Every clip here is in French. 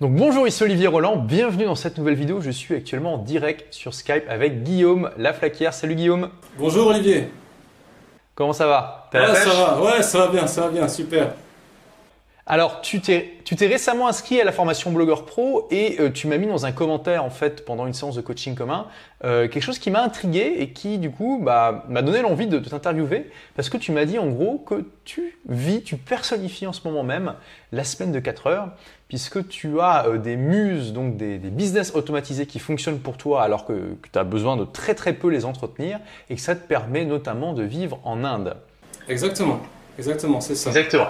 Donc bonjour, ici Olivier Roland, bienvenue dans cette nouvelle vidéo. Je suis actuellement en direct sur Skype avec Guillaume Laflaquière. Salut Guillaume. Bonjour Olivier. Comment ça va? Ouais, ça va, ouais, ça va bien, ça va bien, super. Alors, tu t'es, tu t'es récemment inscrit à la formation Blogueur Pro et euh, tu m'as mis dans un commentaire en fait pendant une séance de coaching commun euh, quelque chose qui m'a intrigué et qui du coup bah, m'a donné l'envie de, de t'interviewer parce que tu m'as dit en gros que tu vis, tu personnifies en ce moment même la semaine de 4 heures puisque tu as euh, des muses, donc des, des business automatisés qui fonctionnent pour toi alors que, que tu as besoin de très très peu les entretenir et que ça te permet notamment de vivre en Inde. Exactement, exactement, c'est ça. Exactement.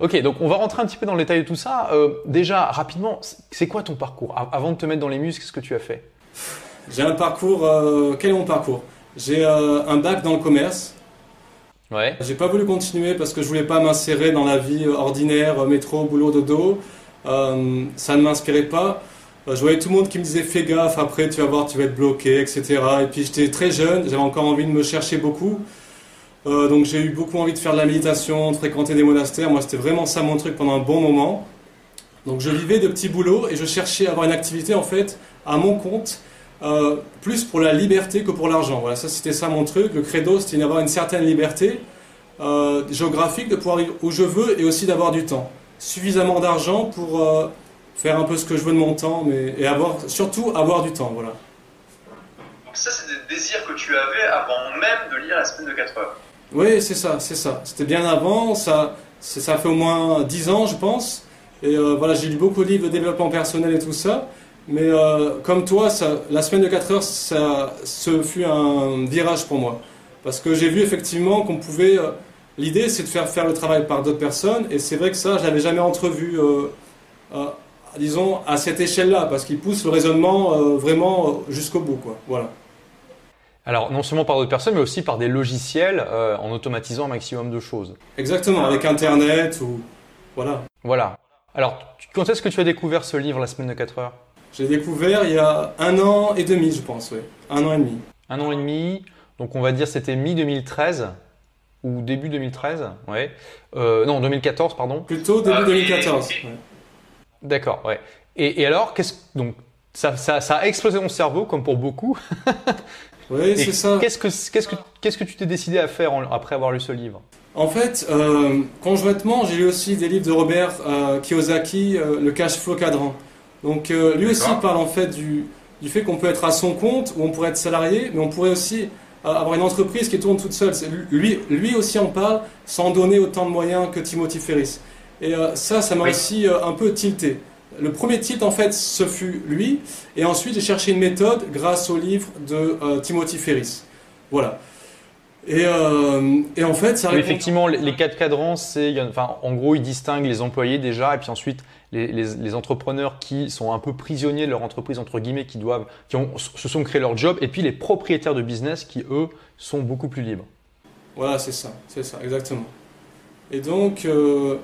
Ok, donc on va rentrer un petit peu dans le détail de tout ça. Euh, déjà, rapidement, c'est quoi ton parcours? Avant de te mettre dans les muses, qu'est-ce que tu as fait? J'ai un parcours, euh, quel est mon parcours? J'ai euh, un bac dans le commerce. Ouais. J'ai pas voulu continuer parce que je voulais pas m'insérer dans la vie ordinaire, euh, métro, boulot, dodo. Euh, ça ne m'inspirait pas. Euh, Je voyais tout le monde qui me disait fais gaffe, après tu vas voir, tu vas être bloqué, etc. Et puis j'étais très jeune, j'avais encore envie de me chercher beaucoup. Euh, donc j'ai eu beaucoup envie de faire de la méditation, de fréquenter des monastères. Moi, c'était vraiment ça mon truc pendant un bon moment. Donc je vivais de petits boulots et je cherchais à avoir une activité en fait à mon compte, euh, plus pour la liberté que pour l'argent. Voilà, ça c'était ça mon truc. Le credo, c'était d'avoir une certaine liberté euh, géographique, de pouvoir vivre où je veux et aussi d'avoir du temps. Suffisamment d'argent pour euh, faire un peu ce que je veux de mon temps, mais et avoir surtout avoir du temps. Voilà. Donc ça, c'est des désirs que tu avais avant même de lire la semaine de 4 heures. Oui, c'est ça, c'est ça. C'était bien avant, ça, ça fait au moins 10 ans, je pense. Et voilà, j'ai lu beaucoup de livres de développement personnel et tout ça. Mais euh, comme toi, ça, la semaine de 4 heures, ça, ce fut un virage pour moi. Parce que j'ai vu effectivement qu'on pouvait. euh, L'idée, c'est de faire faire le travail par d'autres personnes. Et c'est vrai que ça, je l'avais jamais entrevu, euh, disons, à cette échelle-là. Parce qu'il pousse le raisonnement vraiment jusqu'au bout. Quoi. Voilà. Alors, non seulement par d'autres personnes, mais aussi par des logiciels en automatisant un maximum de choses. Exactement, avec Internet ou. Voilà. Voilà. Alors, quand est-ce que tu as découvert ce livre, La semaine de 4 heures? J'ai découvert il y a un an et demi, je pense, oui. Un an et demi. Un an et demi. Donc, on va dire c'était mi-2013 ou début 2013. Ouais. Euh, non, 2014, pardon. Plutôt début Ah, 2014. et- ouais. D'accord, ouais. Et, et alors, qu'est-ce donc ça, ça, ça a explosé mon cerveau, comme pour beaucoup. Oui, c'est ça. Qu'est-ce que qu'est-ce que qu'est-ce que tu t'es décidé à faire en- après avoir lu ce livre? En fait, euh, conjointement, j'ai lu aussi des livres de Robert euh, Kiyosaki, euh, Le cash flow cadran. Donc, euh, lui aussi parle en fait du, du fait qu'on peut être à son compte ou on pourrait être salarié, mais on pourrait aussi euh, avoir une entreprise qui tourne toute seule. Lui, lui aussi en parle sans donner autant de moyens que Timothy Ferris. Et euh, ça, ça m'a Oui. aussi euh, un peu tilté. Le premier tilt, en fait, ce fut lui. Et ensuite, j'ai cherché une méthode grâce au livre de euh, Timothy Ferris. Voilà. Et, euh, et en fait, ça Oui, effectivement, les, les quatre cadrans, c'est, enfin, en gros, ils distinguent les employés déjà, et puis ensuite les, les- les entrepreneurs qui sont un peu prisonniers de leur entreprise entre guillemets, qui doivent, qui ont, se sont créés leur job, et puis les propriétaires de business qui eux sont beaucoup plus libres. Voilà, c'est ça, c'est ça, exactement. Et donc, euh,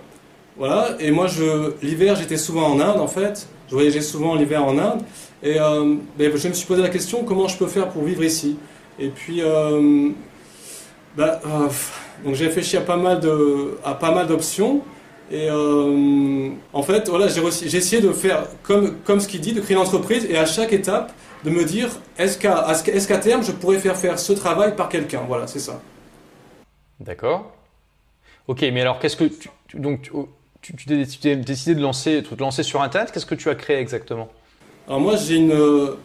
voilà, et moi, je, l'hiver, j'étais souvent en Inde, en fait. Je voyageais souvent l'hiver en Inde. Et euh, ben, je me suis posé la question, comment je peux faire pour vivre ici? Et puis, bah, euh, donc j'ai réfléchi à pas mal de, à pas mal d'options. Et euh, en fait, voilà, j'ai essayé de faire comme, comme ce qu'il dit, de créer une entreprise et à chaque étape, de me dire, est-ce qu'à est-ce qu'à terme, je pourrais faire faire ce travail par quelqu'un? Voilà, c'est ça. D'accord. Ok, mais alors qu'est-ce que tu, donc tu, tu, tu t'es tu t'es décidé de lancer, de te lancer sur Internet? Qu'est-ce que tu as créé exactement? Alors moi j'ai une euh,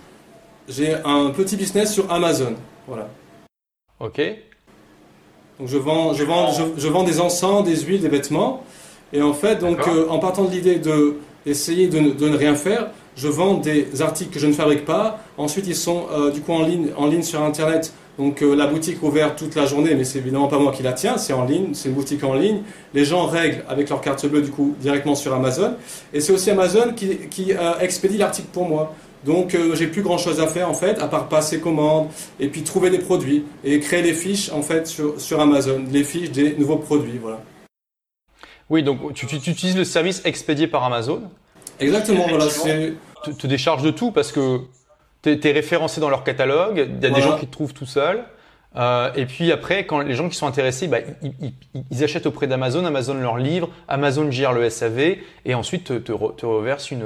j'ai un petit business sur Amazon. Voilà. Ok. Donc je vends je vends je, je vends des encens, des huiles, des vêtements et en fait donc euh, en partant de l'idée de essayer de, ne- de ne rien faire, je vends des articles que je ne fabrique pas. Ensuite ils sont euh, du coup en ligne en ligne sur internet. Donc euh, la boutique ouverte toute la journée, mais c'est évidemment pas moi qui la tiens, c'est en ligne, c'est une boutique en ligne. Les gens règlent avec leur carte bleue du coup directement sur Amazon. Et c'est aussi Amazon qui, qui expédie l'article pour moi. Donc euh, j'ai plus grand chose à faire en fait, à part passer commande et puis trouver des produits et créer les fiches en fait sur, sur Amazon, les fiches des nouveaux produits, voilà. Oui, donc tu, tu- tu utilises le service expédié par Amazon. Exactement, voilà, c'est te, te décharge de tout parce que tu es, référencé dans leur catalogue, il y a des gens qui te trouvent tout seul. Euh, et puis après, quand les gens qui sont intéressés, bah, ils, ils- ils achètent auprès d'Amazon, Amazon leur livre, Amazon gère le SAV et ensuite te, te re- te reverse une,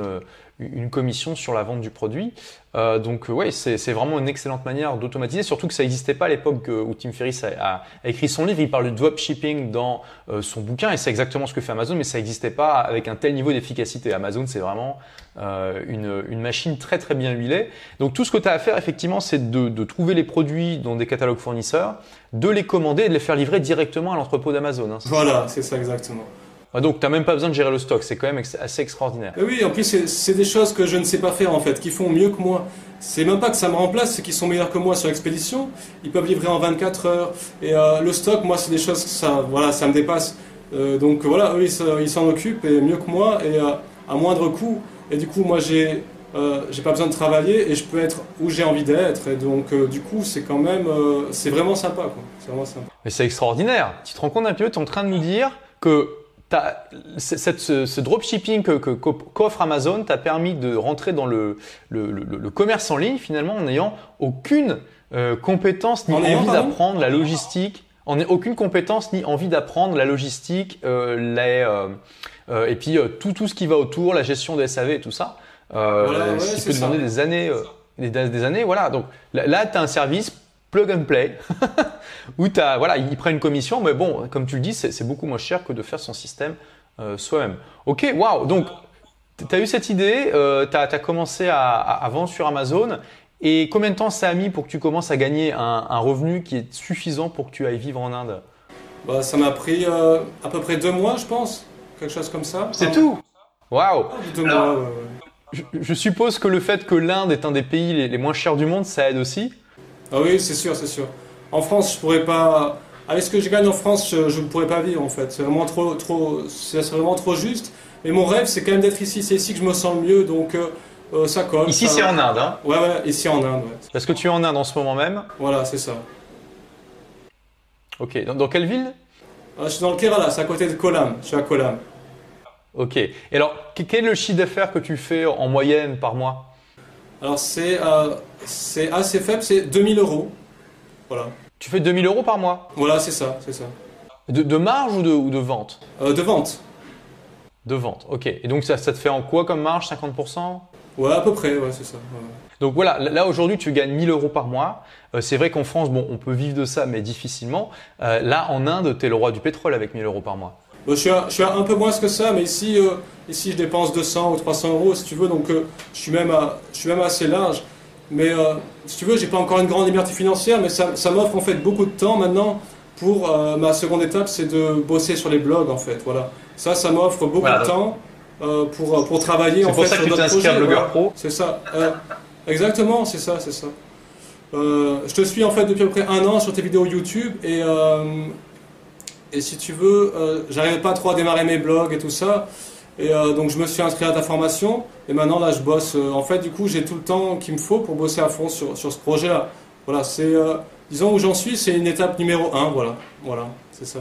une commission sur la vente du produit. Euh, donc euh, ouais, c'est vraiment une excellente manière d'automatiser, surtout que ça n'existait pas à l'époque euh, où Tim Ferriss a, a- a écrit son livre. Il parle de dropshipping dans euh, son bouquin et c'est exactement ce que fait Amazon, mais ça n'existait pas avec un tel niveau d'efficacité. Amazon, c'est vraiment euh, une, une machine très très bien huilée. Donc tout ce que tu as à faire effectivement, c'est de, de trouver les produits dans des catalogues fournisseurs, de les commander et de les faire livrer directement à l'entrepôt d'Amazon. hein. Voilà, c'est ça exactement. Ah, Donc tu n'as même pas besoin de gérer le stock, c'est quand même ex- assez extraordinaire. Mais oui, en plus, c'est- des choses que je ne sais pas faire en fait, qui font mieux que moi. C'est même pas que ça me remplace, c'est qu'ils sont meilleurs que moi sur l'expédition. Ils peuvent livrer en 24 heures. Et euh, le stock, moi, c'est des choses que ça, voilà, ça me dépasse. Euh, donc voilà, eux, ils s'en- occupent et mieux que moi et euh, à moindre coût. Et du coup, moi, j'ai euh, j'ai pas besoin de travailler et je peux être où j'ai envie d'être. Et donc, euh, du coup, c'est quand même, euh, c'est vraiment sympa, quoi. C'est vraiment sympa. Mais c'est extraordinaire. Tu te rends compte un peu, tu es en train de nous dire que cette- ce, ce dropshipping que- qu'offre qu'offre Amazon t'a permis de rentrer dans le, le, le- le commerce en ligne finalement en n'ayant aucune euh, compétence ni En envie d'apprendre la logistique, en aucune compétence ni envie d'apprendre la logistique, euh, les, euh, et puis tout, tout ce qui va autour, la gestion des SAV et tout ça. Voilà, ouais, ce qui peut ça. demander des années, des, des années, voilà. Donc là, là tu as un service plug and play où voilà, ils prennent une commission, mais bon, comme tu le dis, c'est beaucoup moins cher que de faire son système euh, soi-même. Ok, waouh, donc tu as eu cette idée, euh, tu as, commencé à, vendre sur Amazon, et combien de temps ça a mis pour que tu commences à gagner un, un revenu qui est suffisant pour que tu ailles vivre en Inde? Bah, ça m'a pris euh, à peu près deux mois, je pense. Quelque chose comme ça. C'est Ah, tout? Waouh ah, ouais, ouais. je, je suppose que le fait que l'Inde est un des pays les, les moins chers du monde, ça aide aussi? Ah oui, c'est sûr, c'est sûr. En France, je pourrais pas. Avec ce que je gagne en France, je, je ne pourrais pas vivre en fait. C'est vraiment trop, trop, c'est vraiment trop juste. Et mon rêve, c'est quand même d'être ici. C'est ici que je me sens le mieux, donc euh, euh, ça colle. Ici, ça c'est en Inde, hein Ouais, ouais, ici en Inde, ouais. Parce que tu es en Inde en ce moment même. Voilà, c'est ça. Ok, dans, dans quelle ville? Ah, je suis dans le Kerala, c'est à côté de Kolam. Je suis à Kolam. Ok. Et alors, que- quel est le chiffre d'affaires que tu fais en moyenne par mois? Alors c'est, euh, c'est assez faible, c'est 2000 euros. Voilà. Tu fais 2000 euros par mois Voilà, c'est ça, c'est ça. de, de marge ou de, ou de vente Euh, de vente. De vente, ok. Et donc ça, ça te fait en quoi comme marge 50% Ouais, à peu près, ouais, c'est ça. ouais. Donc voilà, là là, aujourd'hui tu gagnes 1000 euros par mois. Euh, c'est vrai qu'en France, bon, on peut vivre de ça, mais difficilement. Euh, là, en Inde, tu es le roi du pétrole avec 1000 euros par mois. Je, suis à, je suis à un peu moins que ça, mais ici, euh, ici je dépense 200 ou 300 euros si tu veux, donc euh, je, suis même à- je suis même assez large. Mais euh, si tu veux, j'ai pas encore une grande liberté financière, mais ça, ça m'offre en fait beaucoup de temps maintenant pour ma seconde étape, c'est de bosser sur les blogs en fait. Voilà, ça, ça m'offre beaucoup Voilà, de temps pour, pour travailler C'est en pour fait ça que sur d'autres projets. Blogueur voilà. Pro. C'est ça. Exactement, c'est ça, c'est ça. Je te suis en fait depuis à peu près un an sur tes vidéos YouTube et, et si tu veux, euh, j'arrivais pas trop à démarrer mes blogs et tout ça. Et euh, donc je me suis inscrit à ta formation et maintenant là je bosse. euh, en fait, du coup, j'ai tout le temps qu'il me faut pour bosser à fond sur, sur ce projet-là. Voilà, c'est disons où j'en suis, c'est une étape numéro un. Voilà, voilà, c'est ça.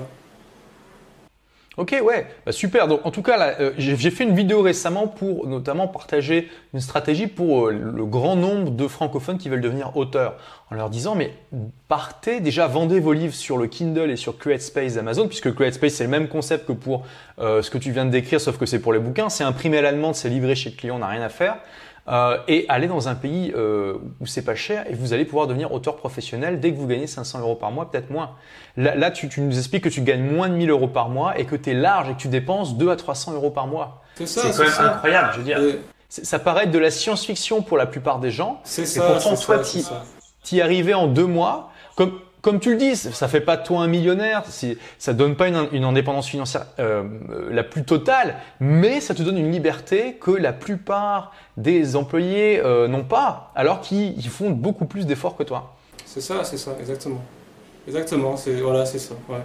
Ok, ouais, bah, super. Donc, en tout cas, euh, j'ai fait une vidéo récemment pour notamment partager une stratégie pour euh, le grand nombre de francophones qui veulent devenir auteurs, en leur disant mais partez déjà vendez vos livres sur le Kindle et sur CreateSpace d'Amazon, puisque CreateSpace c'est le même concept que pour euh, ce que tu viens de décrire, sauf que c'est pour les bouquins. C'est imprimé à la demande, c'est livré chez le client, on n'a rien à faire. Euh, et allez dans un pays euh, où c'est pas cher et vous allez pouvoir devenir auteur professionnel dès que vous gagnez 500 euros par mois, peut-être moins. Là, là tu, tu nous expliques que tu gagnes moins de 1000 euros par mois et que tu es large et que tu dépenses 2 à 300 euros par mois. C'est ça, C'est c'est quand même ça. incroyable, je veux dire. Et C'est- Ça paraît être de la science-fiction pour la plupart des gens. C'est Et ça. pourtant, c'est toi, ça, c'est t'y- ça. T'y arriver en deux mois, comme, comme tu le dis, ça fait pas de toi un millionnaire, ça donne pas une, indépendance financière euh, la plus totale, mais ça te donne une liberté que la plupart des employés euh, n'ont pas, alors qu'ils ils font beaucoup plus d'efforts que toi. C'est ça, c'est ça, exactement. Exactement, c'est voilà, c'est ça. Ouais.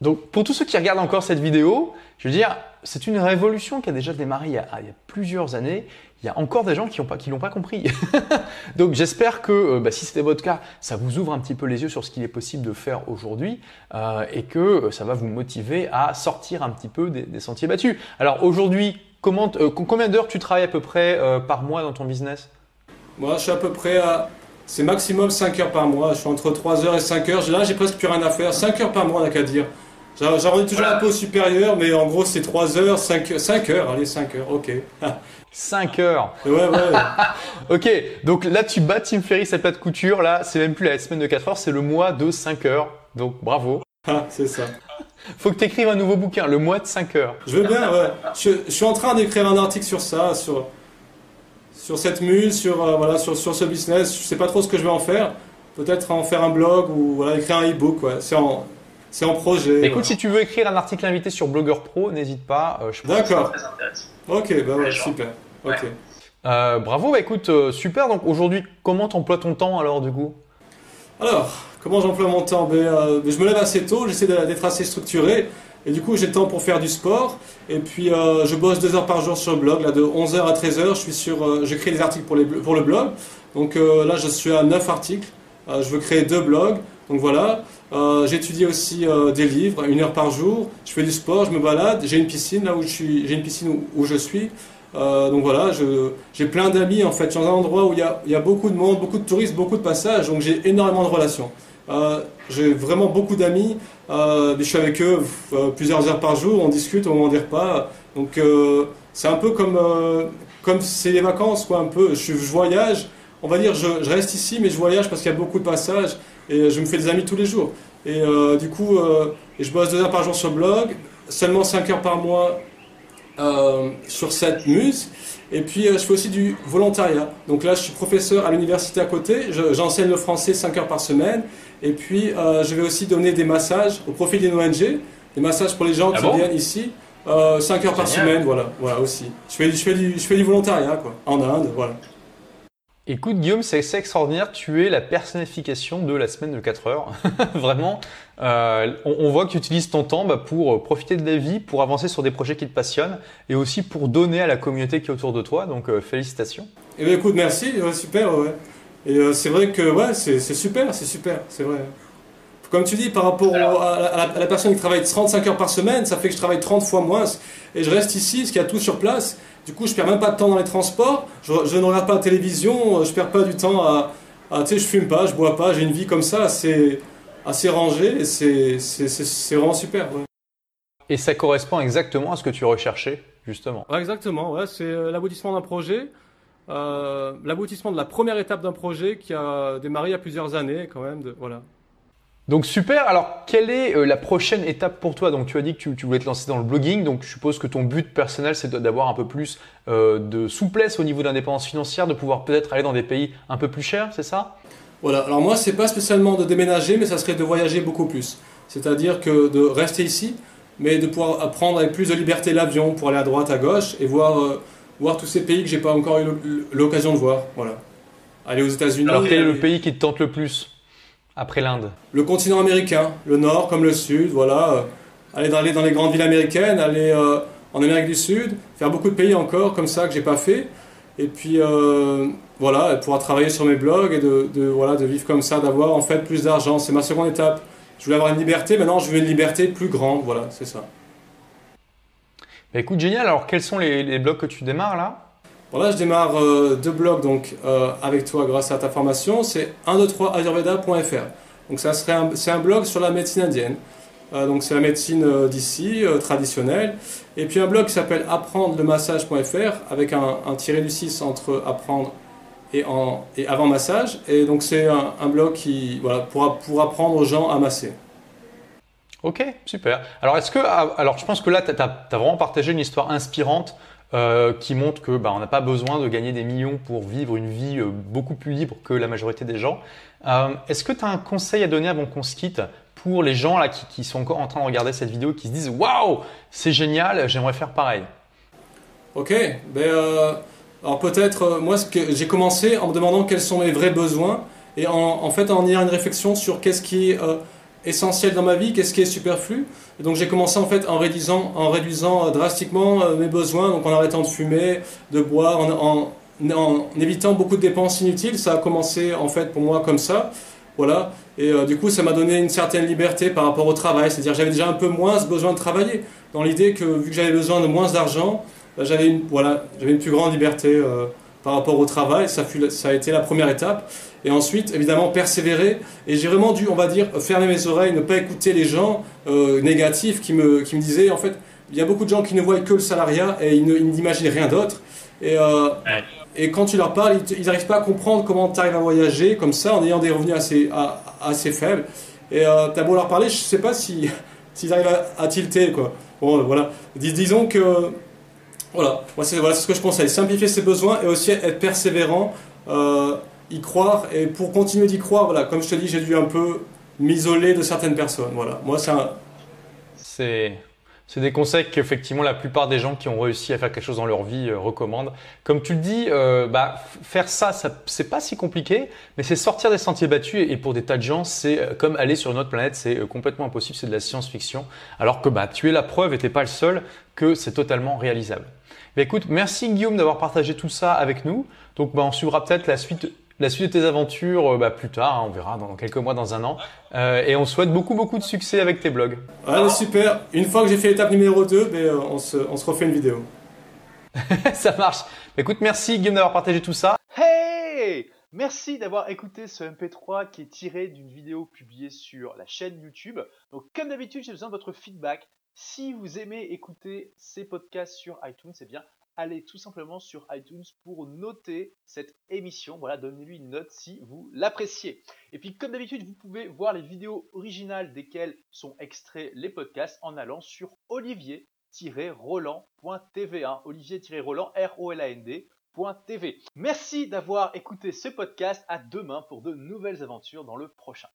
Donc, pour tous ceux qui regardent encore cette vidéo, je veux dire, c'est une révolution qui a déjà démarré il y a, il y a plusieurs années. Il y a encore des gens qui qui l'ont pas compris. Donc, j'espère que, euh, bah, si c'était votre cas, ça vous ouvre un petit peu les yeux sur ce qu'il est possible de faire aujourd'hui euh, et que euh, ça va vous motiver à sortir un petit peu des, sentiers battus. Alors, aujourd'hui, combien d'heures tu travailles à peu près par mois dans ton business? Moi, je suis à peu près à c'est maximum 5 heures par mois. Je suis entre 3 heures et 5 heures. Là, j'ai presque plus rien à faire. 5 heures par mois, on n'a qu'à dire. J'arrondis toujours un peu au supérieur, mais en gros, c'est 3 heures, 5, 5 heures. Allez, 5 heures, ok. 5 heures. Ouais, ouais. ok, donc là, tu bats Tim Ferriss à plat de couture. Là, c'est même plus la semaine de 4 heures, c'est le mois de 5 heures. Donc, bravo. Ah, c'est ça. Faut que tu écrives un nouveau bouquin, le mois de 5 heures. Je veux bien, ouais. Je, je suis en train d'écrire un article sur ça, sur, sur cette mule, sur, euh, voilà, sur, sur ce business. Je sais pas trop ce que je vais en faire. Peut-être en faire un blog ou voilà, écrire un e-book. Ouais. C'est en, c'est en projet. Écoute, si tu veux écrire un article invité sur Blogueur Pro, n'hésite pas. Euh, D'accord. Ok, bah ouais, super. Ok. Euh, bravo, bah écoute, euh, super. Donc aujourd'hui, comment t'emploies ton temps alors du coup? Alors, comment j'emploie mon temps? Ben, euh, ben, Je me lève assez tôt, j'essaie d'être assez structuré. Et du coup, j'ai le temps pour faire du sport. Et puis, euh, je bosse deux heures par jour sur le blog. Là, de 11h à 13h, je suis sur, euh, j'écris des articles pour, les, pour le blog. Donc euh, là, je suis à 9 articles. Euh, je veux créer deux blogs. Donc voilà. Euh, J'étudie aussi euh, des livres, une heure par jour. Je fais du sport, je me balade. J'ai une piscine là où je suis. J'ai une piscine où, je suis. Euh, donc voilà, j'ai plein d'amis en fait. Je suis dans un endroit où il y, a, beaucoup de monde, beaucoup de touristes, beaucoup de passages. Donc j'ai énormément de relations. J'ai vraiment beaucoup d'amis. Je suis avec eux plusieurs heures par jour. On discute au moment des repas. Donc c'est un peu comme comme c'est les vacances quoi. Un peu. Je, voyage. On va dire je reste ici, mais je voyage parce qu'il y a beaucoup de passages et je me fais des amis tous les jours. Et euh, du coup, euh, et je bosse deux heures par jour sur le blog, seulement 5 heures par mois euh, sur cette muse. Et puis, euh, je fais aussi du volontariat. Donc là, je suis professeur à l'université à côté. Je- J'enseigne le français 5 heures par semaine. Et puis, euh, je vais aussi donner des massages au profit d'une ONG. Des massages pour les gens Ah qui bon? viennent ici. Euh, 5 heures par semaine, voilà, voilà aussi. Je fais, du- je, fais du, je fais du volontariat, quoi, en Inde, voilà. Écoute Guillaume, c'est extraordinaire, tu es la personnification de la semaine de 4 heures. Vraiment, euh, on, on voit que tu utilises ton temps bah, pour euh, profiter de la vie, pour avancer sur des projets qui te passionnent et aussi pour donner à la communauté qui est autour de toi. Donc euh, félicitations. Eh bien, écoute, merci, ouais, super, ouais. Et euh, c'est vrai que, ouais, c'est super, c'est super, c'est vrai. Comme tu dis, par rapport Alors- à, la, à la- à la personne qui travaille 35 heures par semaine, ça fait que je travaille 30 fois moins. Et je reste ici, parce qu'il y a tout sur place. Du coup, je perds même pas de temps dans les transports. Je, je ne regarde pas la télévision, euh, je perds pas du temps à. à- tu sais, je fume pas, je bois pas, j'ai une vie comme ça assez, assez rangée. Et c'est c'est- c'est- c'est vraiment super, ouais. Et ça correspond exactement à ce que tu recherchais, justement. Ouais, exactement, ouais, c'est euh, l'aboutissement d'un projet, euh, l'aboutissement de la première étape d'un projet qui a démarré il y a plusieurs années quand même. De, voilà. Donc super, alors quelle est euh, la prochaine étape pour toi? Donc tu as dit que tu, tu voulais te lancer dans le blogging, donc je suppose que ton but personnel c'est de- d'avoir un peu plus euh, de souplesse au niveau d'indépendance financière, de pouvoir peut-être aller dans des pays un peu plus chers, c'est ça? Voilà, alors moi, c'est pas spécialement de déménager, mais ça serait de voyager beaucoup plus. C'est-à-dire que de rester ici, mais de pouvoir apprendre avec plus de liberté l'avion pour aller à droite, à gauche et voir, euh, voir tous ces pays que j'ai pas encore eu l'o- l'occasion de voir. Voilà. Aller aux États-Unis, Alors quel est le pays qui te tente le plus? Après l'Inde le continent américain, le nord comme le sud, voilà. euh, aller, dans, les grandes villes américaines, aller euh, en Amérique du Sud, faire beaucoup de pays encore comme ça que j'ai pas fait. Et puis euh, voilà, pouvoir travailler sur mes blogs et de, de, voilà, de vivre comme ça, d'avoir en fait plus d'argent. C'est ma seconde étape. Je voulais avoir une liberté, maintenant je veux une liberté plus grande, voilà, c'est ça. Bah, Écoute, génial. Alors, quels sont les, les blogs que tu démarres là? Voilà, je démarre euh, deux blogs donc, euh, avec toi grâce à ta formation. C'est 123ayurveda.fr. Donc ça serait c'est un blog sur la médecine indienne. Euh, donc c'est la médecine d'ici, traditionnelle. Et puis un blog qui s'appelle apprendre-le-massage.fr avec un, un tiré du 6 entre apprendre et, en, et avant massage. Et donc c'est un, un blog qui, voilà, pour, pour apprendre aux gens à masser. Ok, super. Alors, est-ce que, ah, alors, je pense que là, tu as, vraiment partagé une histoire inspirante euh, qui montre que bah, on n'a pas besoin de gagner des millions pour vivre une vie euh, beaucoup plus libre que la majorité des gens. Euh, est-ce que tu as un conseil à donner avant qu'on se quitte pour les gens là qui, qui sont encore en train de regarder cette vidéo et qui se disent waouh, c'est génial, j'aimerais faire pareil? Ok, ben, alors peut-être, moi j'ai commencé en me demandant quels sont mes vrais besoins et en, en fait en ayant une réflexion sur qu'est-ce qui essentiel dans ma vie, qu'est-ce qui est superflu. Et donc j'ai commencé en fait en réduisant, en réduisant euh, drastiquement euh, mes besoins, donc en arrêtant de fumer, de boire, en, en- évitant beaucoup de dépenses inutiles. Ça a commencé en fait pour moi comme ça. Voilà. Et euh, du coup, ça m'a donné une certaine liberté par rapport au travail. C'est-à-dire j'avais déjà un peu moins ce besoin de travailler. Dans l'idée que vu que j'avais besoin de moins d'argent, bah, j'avais une, voilà, une plus grande liberté par rapport au travail. Ça, fut, ça a été la première étape. Et ensuite, évidemment, persévérer. Et j'ai vraiment dû, on va dire, fermer mes oreilles, ne pas écouter les gens euh, négatifs qui me, qui me disaient, en fait, il y a beaucoup de gens qui ne voient que le salariat et ils n'imaginent rien d'autre. Et, euh, et quand tu leur parles, ils n'arrivent pas à comprendre comment tu arrives à voyager comme ça en ayant des revenus assez, assez faibles. Et euh, tu as beau leur parler, je ne sais pas s'ils si, arrivent à, à, tilter. Quoi. Bon, voilà. Dis, disons que voilà, moi c'est voilà, ce que je conseille. Simplifier ses besoins et aussi être persévérant, euh, y croire. Et pour continuer d'y croire, voilà, comme je te dis, j'ai dû un peu m'isoler de certaines personnes. Voilà, moi c'est un... C'est des conseils qu'effectivement la plupart des gens qui ont réussi à faire quelque chose dans leur vie euh, recommandent. Comme tu le dis, euh, bah, faire ça, ça c'est pas si compliqué, mais c'est sortir des sentiers battus et, pour des tas de gens, c'est comme aller sur une autre planète, c'est complètement impossible, c'est de la science-fiction. Alors que bah, tu es la preuve et t'es pas le seul que c'est totalement réalisable. Mais écoute, merci Guillaume d'avoir partagé tout ça avec nous. Donc bah, on suivra peut-être la suite la suite de tes aventures euh, bah, plus tard, hein, on verra dans quelques mois, dans un an. Euh, et on souhaite beaucoup, beaucoup de succès avec tes blogs. Ah, super. Une fois que j'ai fait l'étape numéro 2, ben, euh, on, se, on se refait une vidéo. ça marche. Écoute, merci Guillaume d'avoir partagé tout ça. Hey Merci d'avoir écouté ce MP3 qui est tiré d'une vidéo publiée sur la chaîne YouTube. Donc comme d'habitude, j'ai besoin de votre feedback. Si vous aimez écouter ces podcasts sur iTunes, c'est bien allez tout simplement sur iTunes pour noter cette émission. Voilà, donnez-lui une note si vous l'appréciez. Et puis, comme d'habitude, vous pouvez voir les vidéos originales desquelles sont extraits les podcasts en allant sur olivier-roland.tv. Hein, olivier-roland, R-O-L-A-N-D. Merci d'avoir écouté ce podcast. À demain pour de nouvelles aventures dans le prochain.